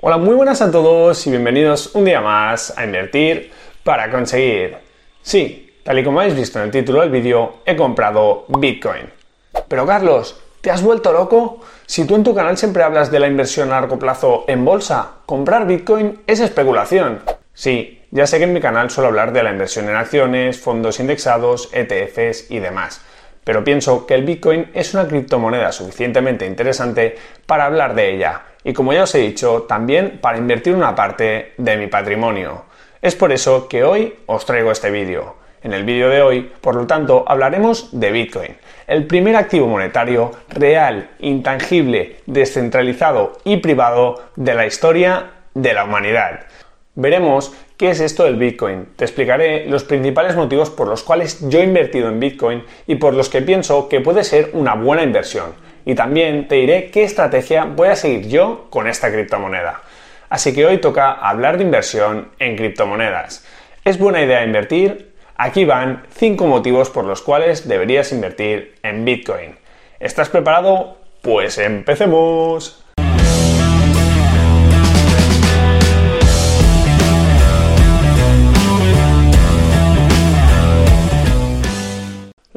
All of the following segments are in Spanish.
Hola, muy buenas a todos y bienvenidos un día más a Invertir para conseguir. Sí, tal y como habéis visto en el título del vídeo, he comprado Bitcoin. Pero Carlos, ¿te has vuelto loco? Si tú en tu canal siempre hablas de la inversión a largo plazo en bolsa, comprar Bitcoin es especulación. Sí, ya sé que en mi canal suelo hablar de la inversión en acciones, fondos indexados, ETFs y demás pero pienso que el Bitcoin es una criptomoneda suficientemente interesante para hablar de ella y como ya os he dicho, también para invertir una parte de mi patrimonio. Es por eso que hoy os traigo este vídeo. En el vídeo de hoy, por lo tanto, hablaremos de Bitcoin, el primer activo monetario real, intangible, descentralizado y privado de la historia de la humanidad. Veremos qué es esto del Bitcoin. Te explicaré los principales motivos por los cuales yo he invertido en Bitcoin y por los que pienso que puede ser una buena inversión. Y también te diré qué estrategia voy a seguir yo con esta criptomoneda. Así que hoy toca hablar de inversión en criptomonedas. ¿Es buena idea invertir? Aquí van 5 motivos por los cuales deberías invertir en Bitcoin. ¿Estás preparado? Pues empecemos.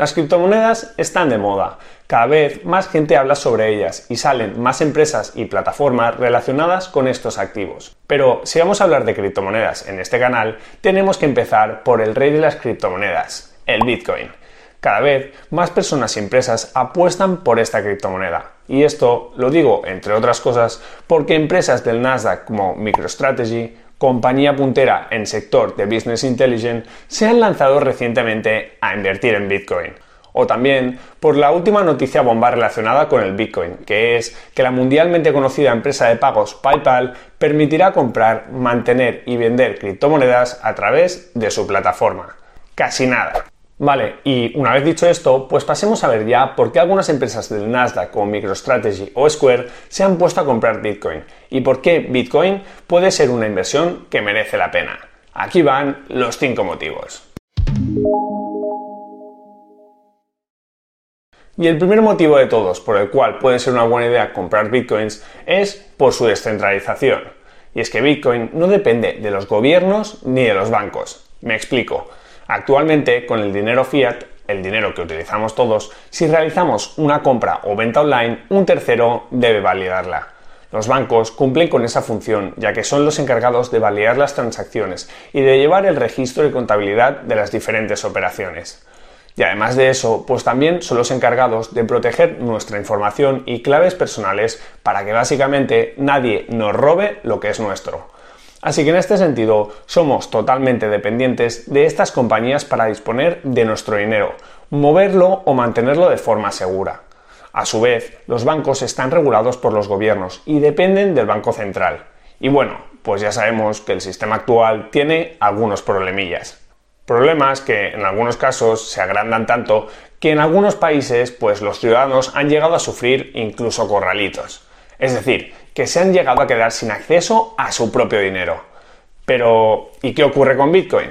Las criptomonedas están de moda. Cada vez más gente habla sobre ellas y salen más empresas y plataformas relacionadas con estos activos. Pero si vamos a hablar de criptomonedas en este canal, tenemos que empezar por el rey de las criptomonedas, el Bitcoin. Cada vez más personas y empresas apuestan por esta criptomoneda. Y esto lo digo, entre otras cosas, porque empresas del Nasdaq como MicroStrategy, compañía puntera en sector de Business Intelligence, se han lanzado recientemente a invertir en Bitcoin. O también por la última noticia bomba relacionada con el Bitcoin, que es que la mundialmente conocida empresa de pagos PayPal permitirá comprar, mantener y vender criptomonedas a través de su plataforma. Casi nada. Vale, y una vez dicho esto, pues pasemos a ver ya por qué algunas empresas del Nasdaq como MicroStrategy o Square se han puesto a comprar Bitcoin y por qué Bitcoin puede ser una inversión que merece la pena. Aquí van los cinco motivos. Y el primer motivo de todos por el cual puede ser una buena idea comprar bitcoins es por su descentralización. Y es que Bitcoin no depende de los gobiernos ni de los bancos. Me explico. Actualmente, con el dinero fiat, el dinero que utilizamos todos, si realizamos una compra o venta online, un tercero debe validarla. Los bancos cumplen con esa función, ya que son los encargados de validar las transacciones y de llevar el registro y contabilidad de las diferentes operaciones. Y además de eso, pues también son los encargados de proteger nuestra información y claves personales para que básicamente nadie nos robe lo que es nuestro. Así que en este sentido somos totalmente dependientes de estas compañías para disponer de nuestro dinero, moverlo o mantenerlo de forma segura. A su vez, los bancos están regulados por los gobiernos y dependen del Banco Central. Y bueno, pues ya sabemos que el sistema actual tiene algunos problemillas. Problemas que en algunos casos se agrandan tanto que en algunos países pues los ciudadanos han llegado a sufrir incluso corralitos. Es decir, que se han llegado a quedar sin acceso a su propio dinero. Pero, ¿y qué ocurre con Bitcoin?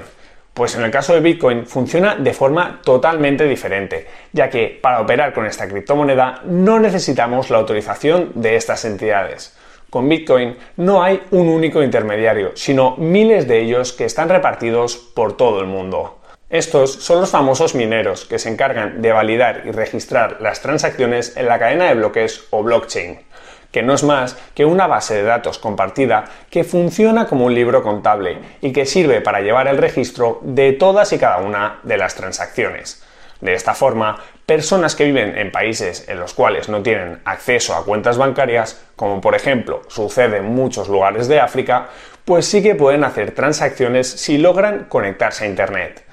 Pues en el caso de Bitcoin funciona de forma totalmente diferente, ya que para operar con esta criptomoneda no necesitamos la autorización de estas entidades. Con Bitcoin no hay un único intermediario, sino miles de ellos que están repartidos por todo el mundo. Estos son los famosos mineros que se encargan de validar y registrar las transacciones en la cadena de bloques o blockchain que no es más que una base de datos compartida que funciona como un libro contable y que sirve para llevar el registro de todas y cada una de las transacciones. De esta forma, personas que viven en países en los cuales no tienen acceso a cuentas bancarias, como por ejemplo sucede en muchos lugares de África, pues sí que pueden hacer transacciones si logran conectarse a Internet.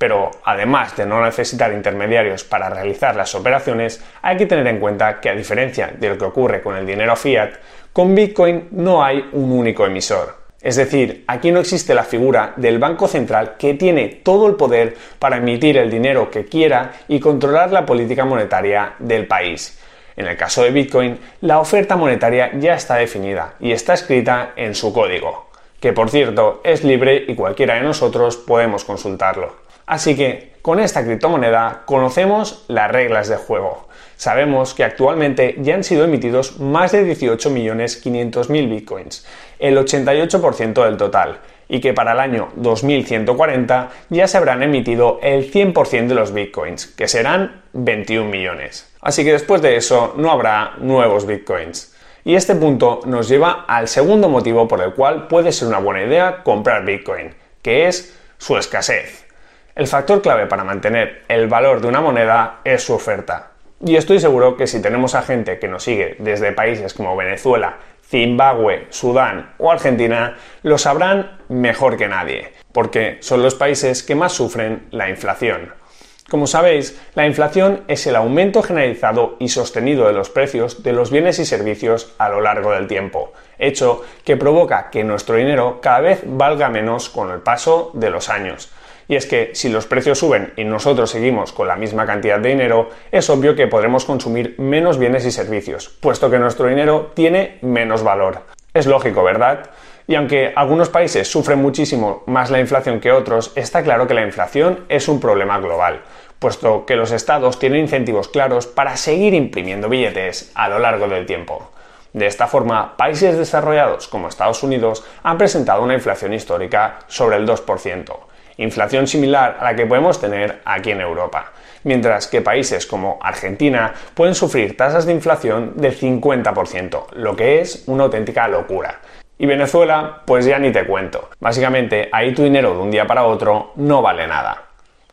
Pero además de no necesitar intermediarios para realizar las operaciones, hay que tener en cuenta que a diferencia de lo que ocurre con el dinero fiat, con Bitcoin no hay un único emisor. Es decir, aquí no existe la figura del Banco Central que tiene todo el poder para emitir el dinero que quiera y controlar la política monetaria del país. En el caso de Bitcoin, la oferta monetaria ya está definida y está escrita en su código, que por cierto es libre y cualquiera de nosotros podemos consultarlo. Así que, con esta criptomoneda conocemos las reglas de juego. Sabemos que actualmente ya han sido emitidos más de 18.500.000 bitcoins, el 88% del total, y que para el año 2140 ya se habrán emitido el 100% de los bitcoins, que serán 21 millones. Así que después de eso no habrá nuevos bitcoins. Y este punto nos lleva al segundo motivo por el cual puede ser una buena idea comprar bitcoin, que es su escasez. El factor clave para mantener el valor de una moneda es su oferta. Y estoy seguro que si tenemos a gente que nos sigue desde países como Venezuela, Zimbabue, Sudán o Argentina lo sabrán mejor que nadie, porque son los países que más sufren la inflación. Como sabéis, la inflación es el aumento generalizado y sostenido de los precios de los bienes y servicios a lo largo del tiempo, hecho que provoca que nuestro dinero cada vez valga menos con el paso de los años. Y es que si los precios suben y nosotros seguimos con la misma cantidad de dinero, es obvio que podremos consumir menos bienes y servicios, puesto que nuestro dinero tiene menos valor. Es lógico, ¿verdad? Y aunque algunos países sufren muchísimo más la inflación que otros, está claro que la inflación es un problema global, puesto que los estados tienen incentivos claros para seguir imprimiendo billetes a lo largo del tiempo. De esta forma, países desarrollados como Estados Unidos han presentado una inflación histórica sobre el 2%, inflación similar a la que podemos tener aquí en Europa, mientras que países como Argentina pueden sufrir tasas de inflación del 50%, lo que es una auténtica locura. Y Venezuela, pues ya ni te cuento. Básicamente, ahí tu dinero de un día para otro no vale nada.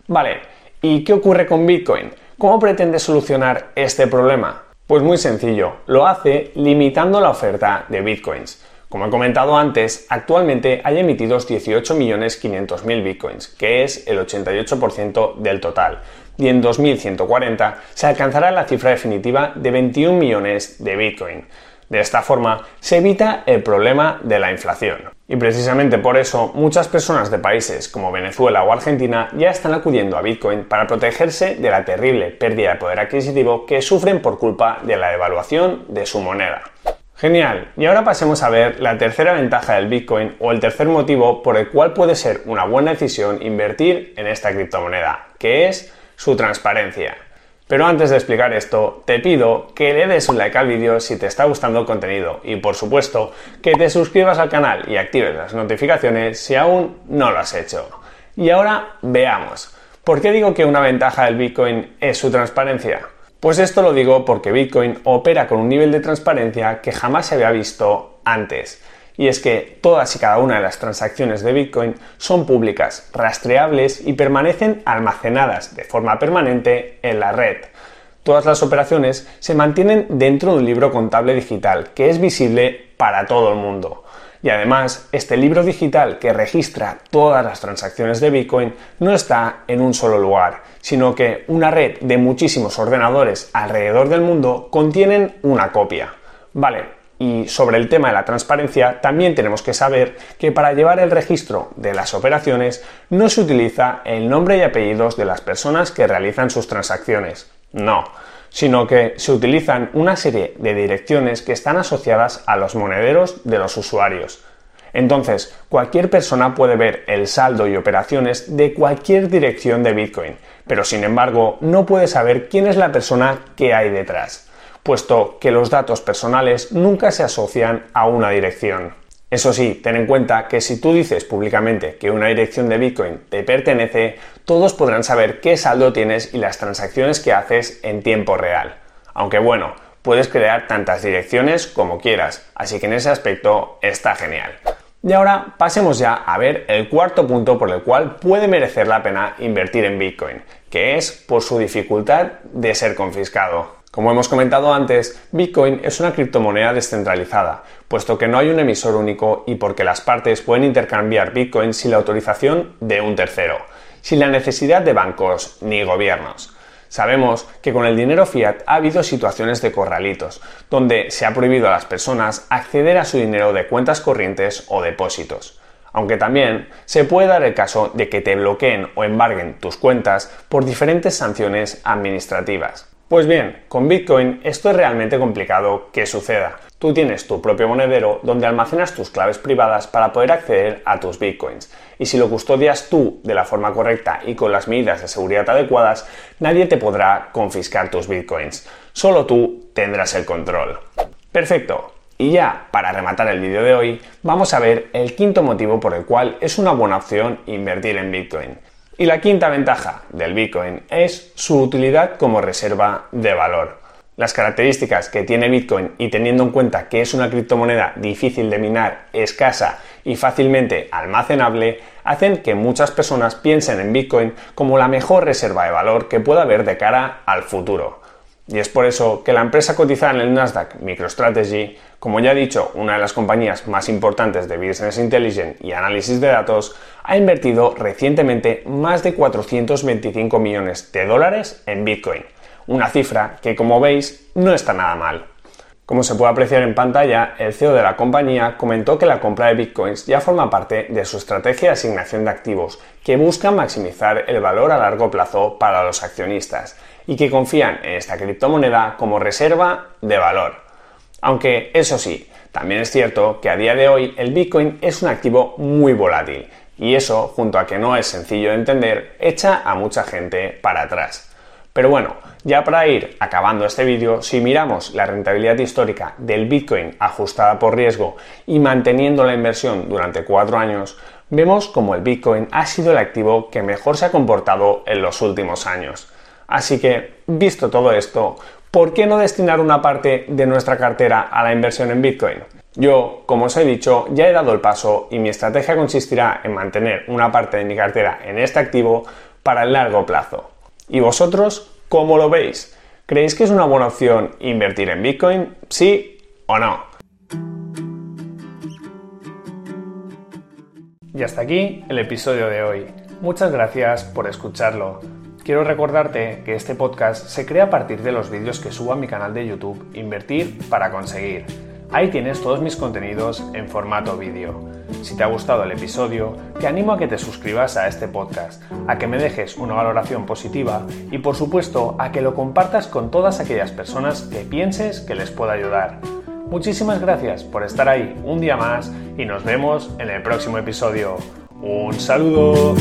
Vale, ¿y qué ocurre con Bitcoin? ¿Cómo pretende solucionar este problema? Pues muy sencillo, lo hace limitando la oferta de Bitcoins. Como he comentado antes, actualmente hay emitidos 18.500.000 bitcoins, que es el 88% del total, y en 2140 se alcanzará la cifra definitiva de 21 millones de bitcoin. De esta forma se evita el problema de la inflación. Y precisamente por eso muchas personas de países como Venezuela o Argentina ya están acudiendo a Bitcoin para protegerse de la terrible pérdida de poder adquisitivo que sufren por culpa de la devaluación de su moneda. Genial, y ahora pasemos a ver la tercera ventaja del Bitcoin o el tercer motivo por el cual puede ser una buena decisión invertir en esta criptomoneda, que es su transparencia. Pero antes de explicar esto, te pido que le des un like al vídeo si te está gustando el contenido y por supuesto que te suscribas al canal y actives las notificaciones si aún no lo has hecho. Y ahora veamos, ¿por qué digo que una ventaja del Bitcoin es su transparencia? Pues esto lo digo porque Bitcoin opera con un nivel de transparencia que jamás se había visto antes. Y es que todas y cada una de las transacciones de Bitcoin son públicas, rastreables y permanecen almacenadas de forma permanente en la red. Todas las operaciones se mantienen dentro de un libro contable digital que es visible para todo el mundo. Y además, este libro digital que registra todas las transacciones de Bitcoin no está en un solo lugar, sino que una red de muchísimos ordenadores alrededor del mundo contienen una copia. Vale, y sobre el tema de la transparencia, también tenemos que saber que para llevar el registro de las operaciones no se utiliza el nombre y apellidos de las personas que realizan sus transacciones. No, sino que se utilizan una serie de direcciones que están asociadas a los monederos de los usuarios. Entonces, cualquier persona puede ver el saldo y operaciones de cualquier dirección de Bitcoin, pero sin embargo no puede saber quién es la persona que hay detrás, puesto que los datos personales nunca se asocian a una dirección. Eso sí, ten en cuenta que si tú dices públicamente que una dirección de Bitcoin te pertenece, todos podrán saber qué saldo tienes y las transacciones que haces en tiempo real. Aunque bueno, puedes crear tantas direcciones como quieras, así que en ese aspecto está genial. Y ahora pasemos ya a ver el cuarto punto por el cual puede merecer la pena invertir en Bitcoin, que es por su dificultad de ser confiscado. Como hemos comentado antes, Bitcoin es una criptomoneda descentralizada, puesto que no hay un emisor único y porque las partes pueden intercambiar Bitcoin sin la autorización de un tercero, sin la necesidad de bancos ni gobiernos. Sabemos que con el dinero fiat ha habido situaciones de corralitos, donde se ha prohibido a las personas acceder a su dinero de cuentas corrientes o depósitos. Aunque también se puede dar el caso de que te bloqueen o embarguen tus cuentas por diferentes sanciones administrativas. Pues bien, con Bitcoin esto es realmente complicado que suceda. Tú tienes tu propio monedero donde almacenas tus claves privadas para poder acceder a tus bitcoins. Y si lo custodias tú de la forma correcta y con las medidas de seguridad adecuadas, nadie te podrá confiscar tus bitcoins. Solo tú tendrás el control. Perfecto. Y ya, para rematar el vídeo de hoy, vamos a ver el quinto motivo por el cual es una buena opción invertir en Bitcoin. Y la quinta ventaja del Bitcoin es su utilidad como reserva de valor. Las características que tiene Bitcoin y teniendo en cuenta que es una criptomoneda difícil de minar, escasa y fácilmente almacenable, hacen que muchas personas piensen en Bitcoin como la mejor reserva de valor que pueda haber de cara al futuro. Y es por eso que la empresa cotizada en el Nasdaq MicroStrategy, como ya he dicho, una de las compañías más importantes de Business Intelligence y análisis de datos, ha invertido recientemente más de 425 millones de dólares en Bitcoin una cifra que como veis no está nada mal. Como se puede apreciar en pantalla, el CEO de la compañía comentó que la compra de bitcoins ya forma parte de su estrategia de asignación de activos, que busca maximizar el valor a largo plazo para los accionistas y que confían en esta criptomoneda como reserva de valor. Aunque eso sí, también es cierto que a día de hoy el bitcoin es un activo muy volátil y eso, junto a que no es sencillo de entender, echa a mucha gente para atrás. Pero bueno, ya para ir acabando este vídeo, si miramos la rentabilidad histórica del Bitcoin ajustada por riesgo y manteniendo la inversión durante cuatro años, vemos como el Bitcoin ha sido el activo que mejor se ha comportado en los últimos años. Así que, visto todo esto, ¿por qué no destinar una parte de nuestra cartera a la inversión en Bitcoin? Yo, como os he dicho, ya he dado el paso y mi estrategia consistirá en mantener una parte de mi cartera en este activo para el largo plazo. ¿Y vosotros cómo lo veis? ¿Creéis que es una buena opción invertir en Bitcoin? ¿Sí o no? Y hasta aquí el episodio de hoy. Muchas gracias por escucharlo. Quiero recordarte que este podcast se crea a partir de los vídeos que subo a mi canal de YouTube Invertir para conseguir. Ahí tienes todos mis contenidos en formato vídeo. Si te ha gustado el episodio, te animo a que te suscribas a este podcast, a que me dejes una valoración positiva y por supuesto a que lo compartas con todas aquellas personas que pienses que les pueda ayudar. Muchísimas gracias por estar ahí un día más y nos vemos en el próximo episodio. Un saludo.